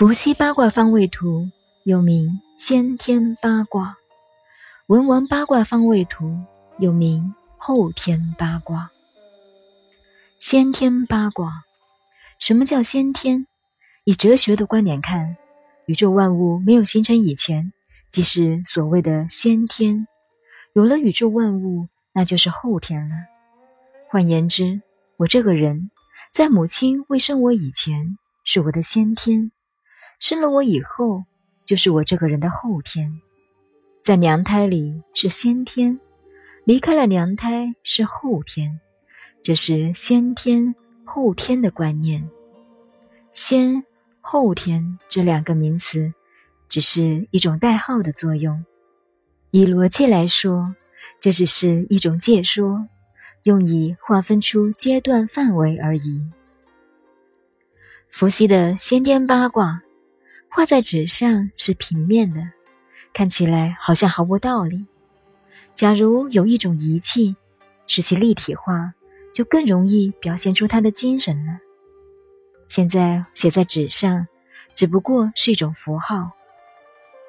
伏羲八卦方位图又名先天八卦，文王八卦方位图又名后天八卦。先天八卦，什么叫先天？以哲学的观点看，宇宙万物没有形成以前，即是所谓的先天；有了宇宙万物，那就是后天了。换言之，我这个人，在母亲未生我以前，是我的先天。生了我以后，就是我这个人的后天，在娘胎里是先天，离开了娘胎是后天，这是先天后天的观念。先后天这两个名词，只是一种代号的作用。以逻辑来说，这只是一种借说，用以划分出阶段范围而已。伏羲的先天八卦。画在纸上是平面的，看起来好像毫无道理。假如有一种仪器使其立体化，就更容易表现出它的精神了。现在写在纸上，只不过是一种符号，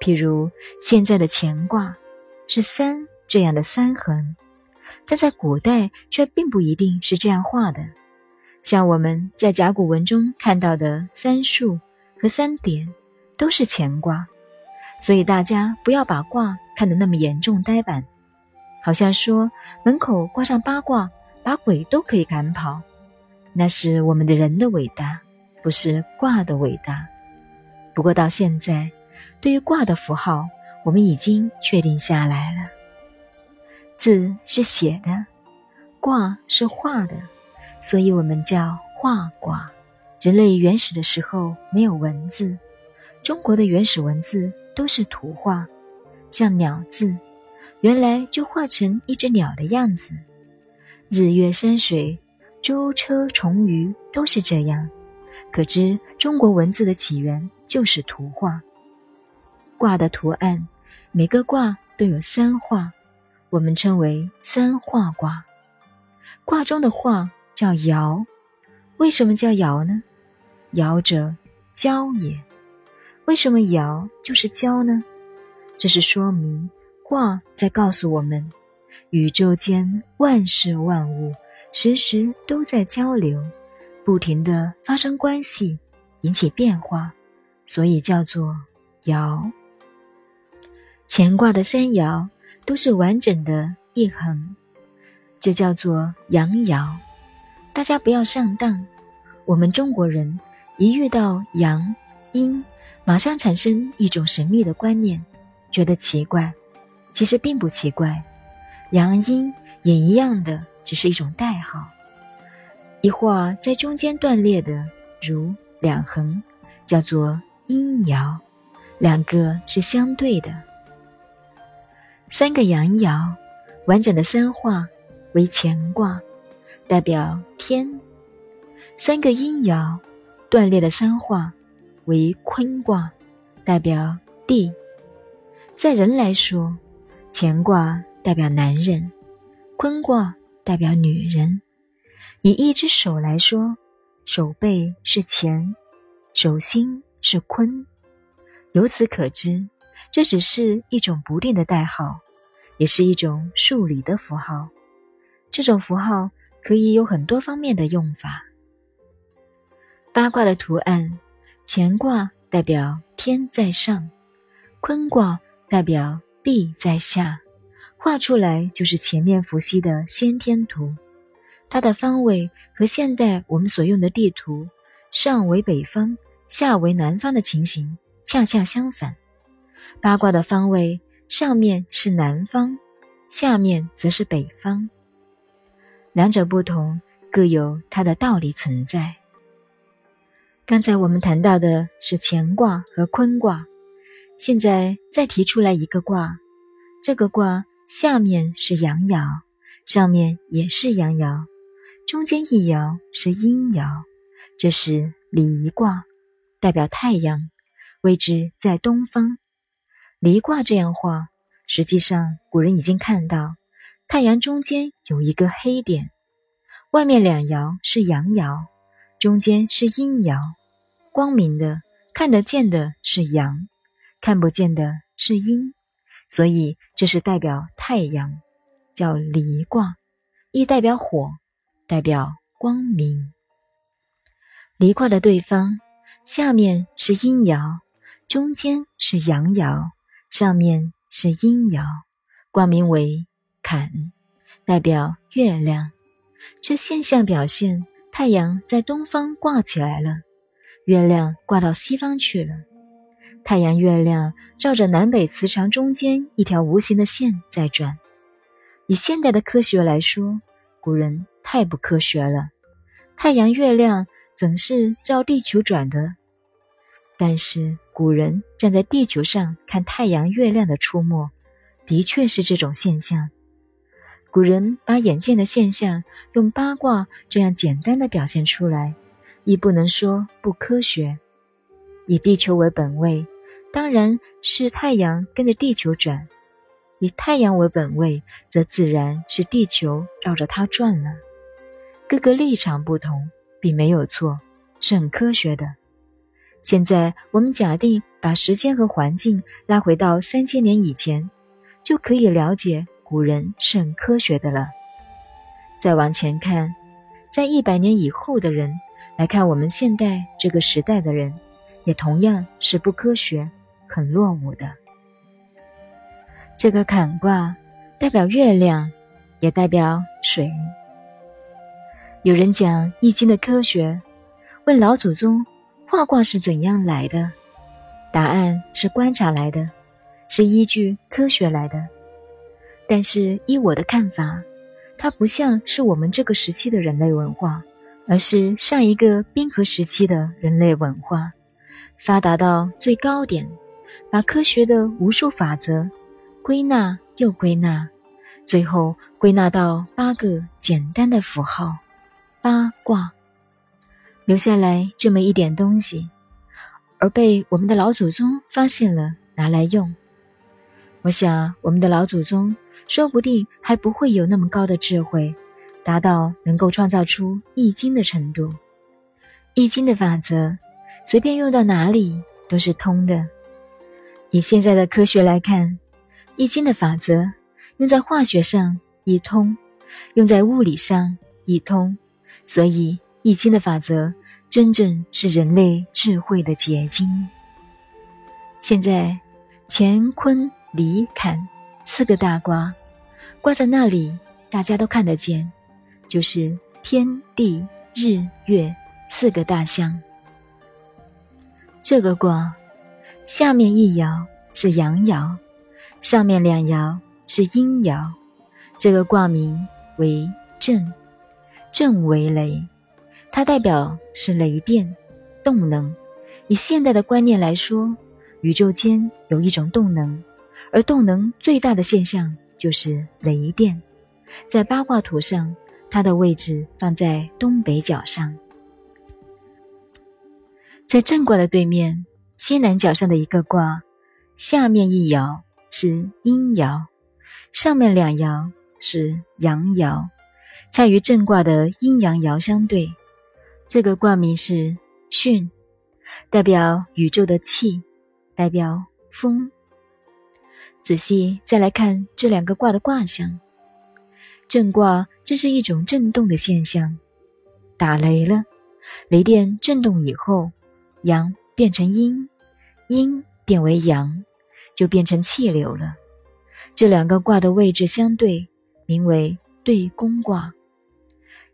譬如现在的乾卦是三这样的三横，但在古代却并不一定是这样画的。像我们在甲骨文中看到的三竖和三点。都是乾卦，所以大家不要把卦看得那么严重呆板，好像说门口挂上八卦，把鬼都可以赶跑。那是我们的人的伟大，不是卦的伟大。不过到现在，对于卦的符号，我们已经确定下来了。字是写的，卦是画的，所以我们叫画卦。人类原始的时候没有文字。中国的原始文字都是图画，像鸟字，原来就画成一只鸟的样子。日月山水、舟车虫鱼都是这样，可知中国文字的起源就是图画。卦的图案，每个卦都有三画，我们称为三画卦。卦中的画叫爻，为什么叫爻呢？爻者，交也。为什么爻就是交呢？这是说明卦在告诉我们，宇宙间万事万物时时都在交流，不停的发生关系，引起变化，所以叫做爻。乾卦的三爻都是完整的一横，这叫做阳爻。大家不要上当，我们中国人一遇到阳阴。马上产生一种神秘的观念，觉得奇怪，其实并不奇怪。阳阴也一样的，只是一种代号。一画在中间断裂的，如两横，叫做阴爻，两个是相对的。三个阳爻，完整的三画为乾卦，代表天；三个阴爻，断裂的三画。为坤卦，代表地。在人来说，乾卦代表男人，坤卦代表女人。以一只手来说，手背是乾，手心是坤。由此可知，这只是一种不定的代号，也是一种数理的符号。这种符号可以有很多方面的用法。八卦的图案。乾卦代表天在上，坤卦代表地在下，画出来就是前面伏羲的先天图。它的方位和现代我们所用的地图上为北方、下为南方的情形恰恰相反。八卦的方位上面是南方，下面则是北方，两者不同，各有它的道理存在。刚才我们谈到的是乾卦和坤卦，现在再提出来一个卦，这个卦下面是阳爻，上面也是阳爻，中间一爻是阴爻，这是离卦，代表太阳，位置在东方。离卦这样画，实际上古人已经看到，太阳中间有一个黑点，外面两爻是阳爻，中间是阴爻。光明的看得见的是阳，看不见的是阴，所以这是代表太阳，叫离卦，亦代表火，代表光明。离卦的对方，下面是阴爻，中间是阳爻，上面是阴爻，卦名为坎，代表月亮。这现象表现太阳在东方挂起来了，月亮挂到西方去了。太阳、月亮绕着南北磁场中间一条无形的线在转。以现代的科学来说，古人太不科学了。太阳、月亮总是绕地球转的？但是古人站在地球上看太阳、月亮的出没，的确是这种现象。古人把眼见的现象用八卦这样简单的表现出来，亦不能说不科学。以地球为本位，当然是太阳跟着地球转；以太阳为本位，则自然是地球绕着它转了。各个立场不同，并没有错，是很科学的。现在我们假定把时间和环境拉回到三千年以前，就可以了解。古人是很科学的了。再往前看，在一百年以后的人来看我们现代这个时代的人，也同样是不科学、很落伍的。这个坎卦代表月亮，也代表水。有人讲《易经》的科学，问老祖宗画卦是怎样来的？答案是观察来的，是依据科学来的。但是依我的看法，它不像是我们这个时期的人类文化，而是上一个冰河时期的人类文化，发达到最高点，把科学的无数法则归纳又归纳，最后归纳到八个简单的符号，八卦，留下来这么一点东西，而被我们的老祖宗发现了，拿来用。我想我们的老祖宗。说不定还不会有那么高的智慧，达到能够创造出《易经》的程度。《易经》的法则，随便用到哪里都是通的。以现在的科学来看，《易经》的法则用在化学上一通，用在物理上一通，所以《易经》的法则真正是人类智慧的结晶。现在，乾坤离坎。四个大瓜挂在那里，大家都看得见，就是天地日月四个大象。这个卦下面一爻是阳爻，上面两爻是阴爻。这个卦名为震，震为雷，它代表是雷电动能。以现代的观念来说，宇宙间有一种动能。而动能最大的现象就是雷电，在八卦图上，它的位置放在东北角上，在正卦的对面西南角上的一个卦，下面一爻是阴爻，上面两爻是阳爻，恰与正卦的阴阳爻相对。这个卦名是巽，代表宇宙的气，代表风。仔细再来看这两个卦的卦象，震卦这是一种震动的现象，打雷了，雷电震动以后，阳变成阴，阴变为阳，就变成气流了。这两个卦的位置相对，名为对宫卦。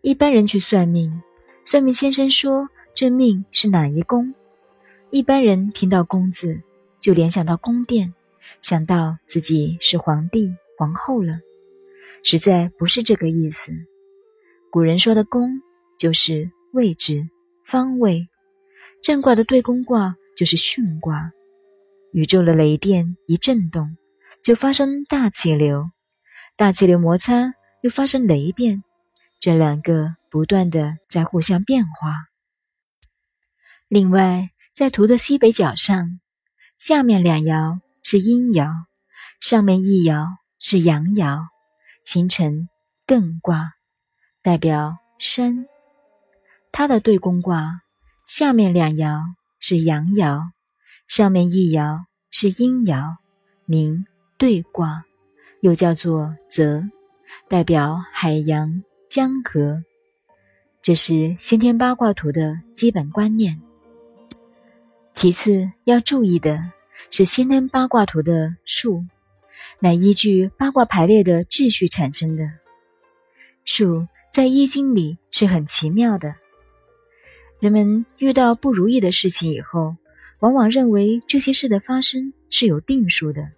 一般人去算命，算命先生说这命是哪一宫，一般人听到“宫”字，就联想到宫殿。想到自己是皇帝、皇后了，实在不是这个意思。古人说的“宫”就是位置、方位。正卦的对宫卦就是巽卦。宇宙的雷电一震动，就发生大气流，大气流摩擦又发生雷电，这两个不断的在互相变化。另外，在图的西北角上，下面两爻。是阴爻，上面一爻是阳爻，形成艮卦，代表山。它的对宫卦下面两爻是阳爻，上面一爻是阴爻，名兑卦，又叫做泽，代表海洋、江河。这是先天八卦图的基本观念。其次要注意的是，先天八卦图的数，乃依据八卦排列的秩序产生的。数在易经里是很奇妙的。人们遇到不如意的事情以后，往往认为这些事的发生是有定数的。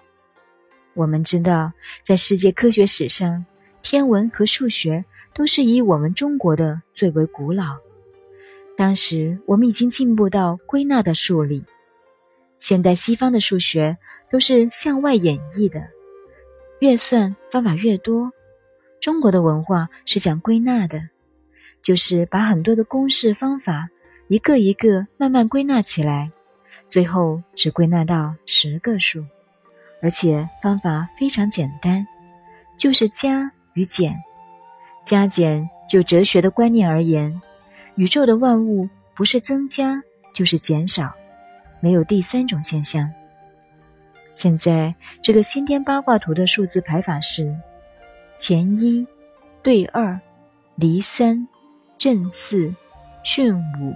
我们知道，在世界科学史上，天文和数学都是以我们中国的最为古老。当时我们已经进步到归纳的数理，现代西方的数学都是向外演绎的，越算方法越多。中国的文化是讲归纳的，就是把很多的公式方法一个一个慢慢归纳起来，最后只归纳到十个数，而且方法非常简单，就是加与减。加减就哲学的观念而言，宇宙的万物不是增加就是减少，没有第三种现象。现在这个先天八卦图的数字排法是。乾一，兑二，离三，震四，巽五，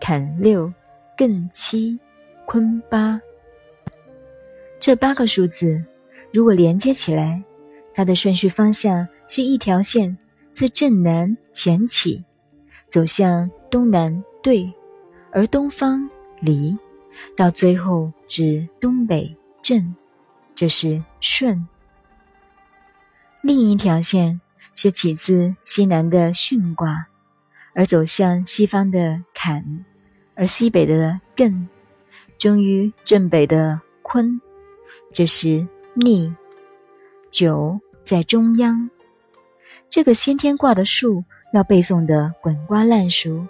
坎六，艮七，坤八。这八个数字如果连接起来，它的顺序方向是一条线自正南前起，走向东南对，而东方离，到最后至东北震，这是顺。另一条线是起自西南的巽卦，而走向西方的坎，而西北的艮，终于正北的坤，这是逆。九在中央，这个先天卦的数要背诵的滚瓜烂熟，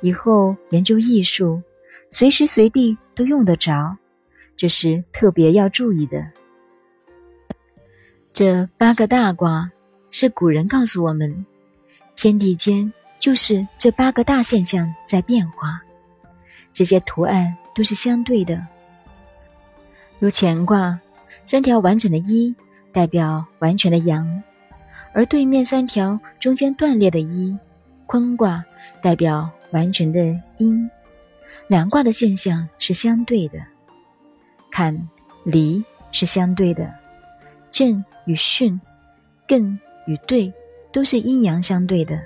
以后研究艺术，随时随地都用得着，这是特别要注意的。这八个大卦是古人告诉我们，天地间就是这八个大现象在变化，这些图案都是相对的。如乾卦，三条完整的一代表完全的阳，而对面三条中间断裂的一，坤卦代表完全的阴。两卦的现象是相对的，坎离是相对的，震。与巽、艮与兑都是阴阳相对的。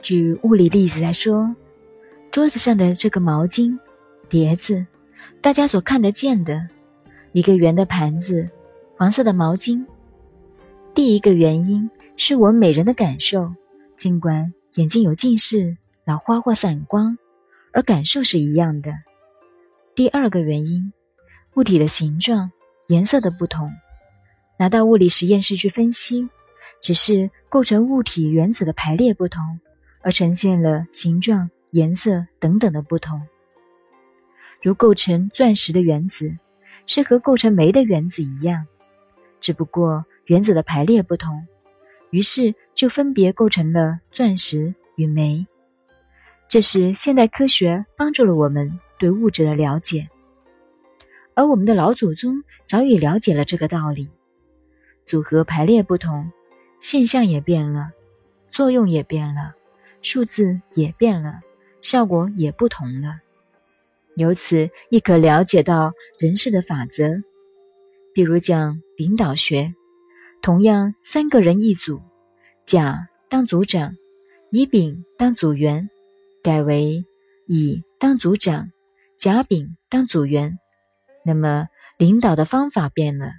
举物理例子来说，桌子上的这个毛巾、碟子，大家所看得见的，一个圆的盘子、黄色的毛巾。第一个原因是我们每人的感受，尽管眼睛有近视、老花或散光，而感受是一样的。第二个原因，物体的形状、颜色的不同。拿到物理实验室去分析，只是构成物体原子的排列不同，而呈现了形状、颜色等等的不同。如构成钻石的原子，是和构成煤的原子一样，只不过原子的排列不同，于是就分别构成了钻石与煤。这是现代科学帮助了我们对物质的了解，而我们的老祖宗早已了解了这个道理。组合排列不同，现象也变了，作用也变了，数字也变了，效果也不同了。由此亦可了解到人事的法则。比如讲领导学，同样三个人一组，甲当组长，乙丙当组员，改为乙当组长，甲丙当组员，那么领导的方法变了。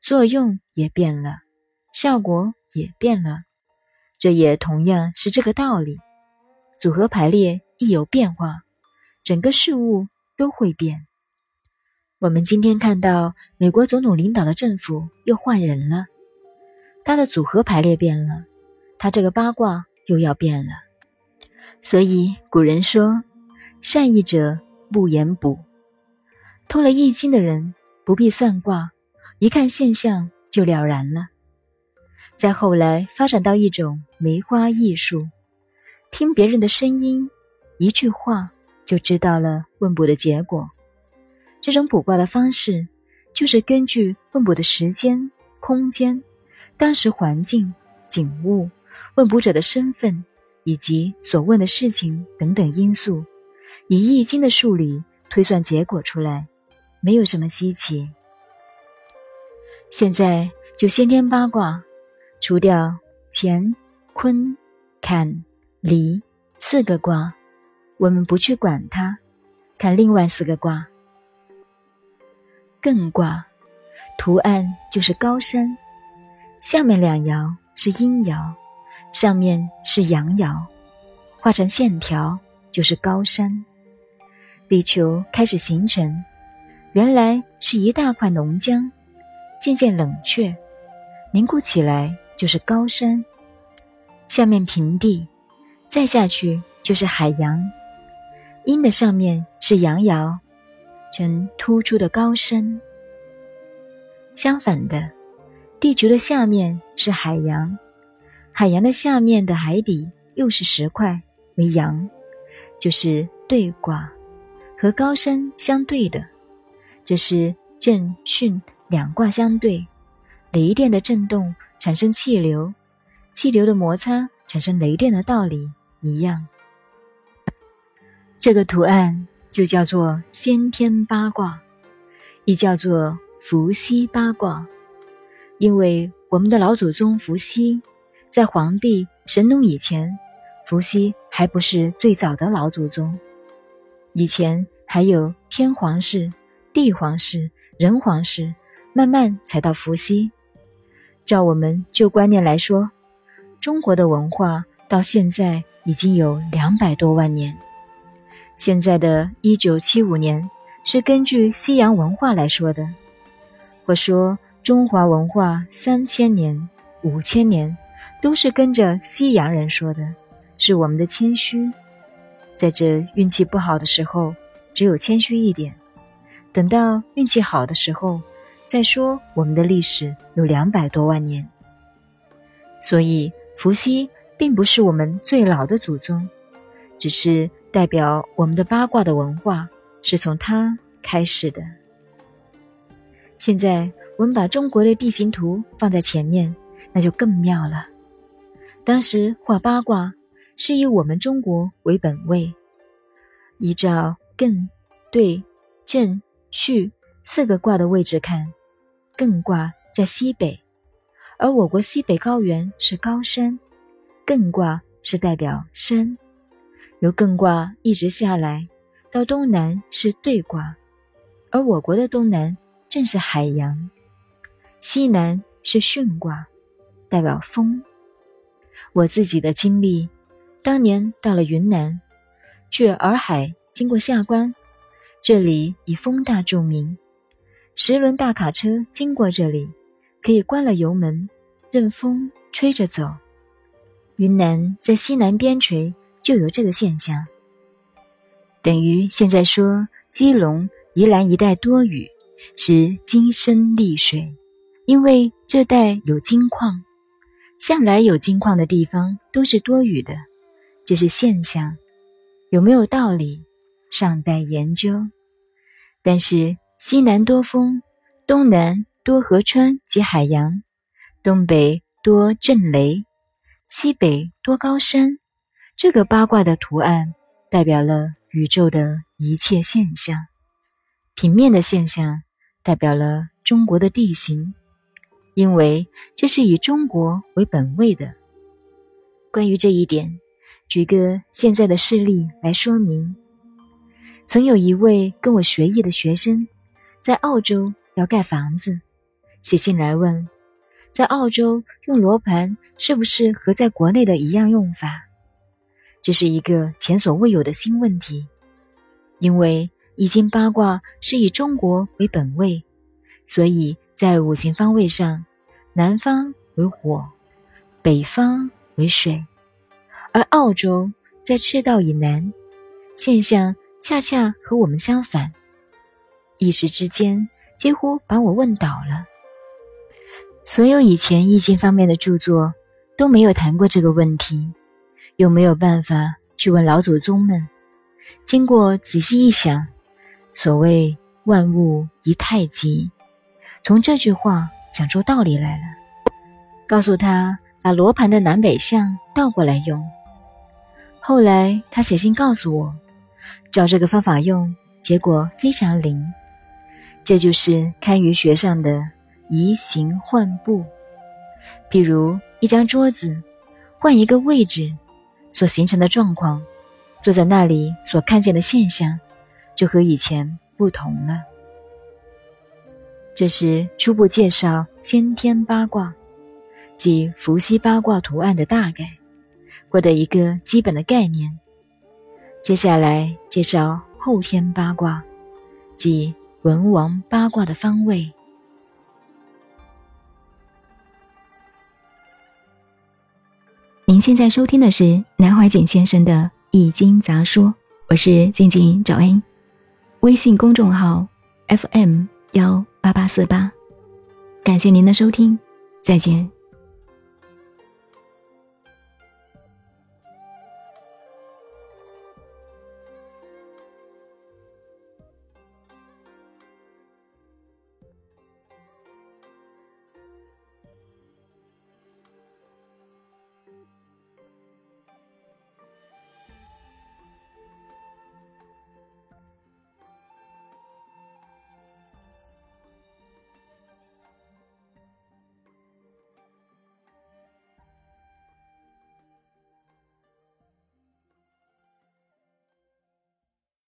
作用也变了，效果也变了，这也同样是这个道理。组合排列一有变化，整个事物都会变。我们今天看到美国总统领导的政府又换人了，他的组合排列变了，他这个八卦又要变了。所以古人说：“善意者不言补。”通了易经的人不必算卦。一看现象就了然了。再后来发展到一种梅花艺术，听别人的声音，一句话就知道了问卜的结果。这种卜卦的方式，就是根据问卜的时间、空间、当时环境、景物、问卜者的身份以及所问的事情等等因素，以易经的数理推算结果出来，没有什么稀奇。现在就先天八卦，除掉乾、坤、坎、离四个卦，我们不去管它，看另外四个卦。艮卦，图案就是高山，下面两爻是阴爻，上面是阳爻，画成线条就是高山。地球开始形成，原来是一大块浓浆，渐渐冷却，凝固起来就是高山。下面平地，再下去就是海洋，阴的上面是阳爻。呈突出的高山。相反的，地球的下面是海洋，海洋的下面的海底又是石块，为阳，就是对卦，和高山相对的。这是震巽两卦相对，雷电的震动产生气流，气流的摩擦产生雷电的道理一样。这个图案。就叫做先天八卦，亦叫做伏羲八卦，因为我们的老祖宗伏羲，在黄帝、神农以前，伏羲还不是最早的老祖宗，以前还有天皇氏、地皇室、人皇室，慢慢才到伏羲。照我们旧观念来说，中国的文化到现在已经有两百多万年。现在的一九七五年是根据西洋文化来说的，或说中华文化三千年、五千年都是跟着西洋人说的，是我们的谦虚。在这运气不好的时候，只有谦虚一点；等到运气好的时候，再说我们的历史有两百多万年。所以，伏羲并不是我们最老的祖宗，只是。代表我们的八卦的文化是从他开始的。现在我们把中国的地形图放在前面，那就更妙了。当时画八卦是以我们中国为本位，依照艮、兑、震、巽四个卦的位置看，艮卦在西北，而我国西北高原是高山，艮卦是代表山。由艮卦一直下来，到东南是兑卦，而我国的东南正是海洋，西南是巽卦，代表风。我自己的经历，当年到了云南，去洱海，经过下关，这里以风大著名，十轮大卡车经过这里，可以关了油门，任风吹着走。云南在西南边陲。就有这个现象，等于现在说基隆、宜兰一带多雨，是金生丽水，因为这带有金矿，向来有金矿的地方都是多雨的，这是现象，有没有道理，尚待研究。但是西南多风，东南多河川及海洋，东北多震雷，西北多高山。这个八卦的图案代表了宇宙的一切现象，平面的现象代表了中国的地形，因为这是以中国为本位的。关于这一点，举个现在的事例来说明：曾有一位跟我学艺的学生，在澳洲要盖房子，写信来问，在澳洲用罗盘是不是和在国内的一样用法？这是一个前所未有的新问题，因为易经八卦是以中国为本位，所以在五行方位上，南方为火，北方为水，而澳洲在赤道以南，现象恰恰和我们相反。一时之间，几乎把我问倒了。所有以前易经方面的著作都没有谈过这个问题。又没有办法去问老祖宗们，经过仔细一想，所谓“万物一太极”，从这句话讲出道理来了。告诉他把罗盘的南北向倒过来用。后来他写信告诉我，照这个方法用，结果非常灵。这就是堪舆学上的移形换步。譬如一张桌子，换一个位置，所形成的状况，坐在那里所看见的现象，就和以前不同了。这是初步介绍先天八卦，即伏羲八卦图案的大概，获得一个基本的概念。接下来介绍后天八卦，即文王八卦的方位。您现在收听的是南怀瑾先生的《易经杂说》，我是静静找恩，微信公众号 FM 幺八八四八，感谢您的收听，再见。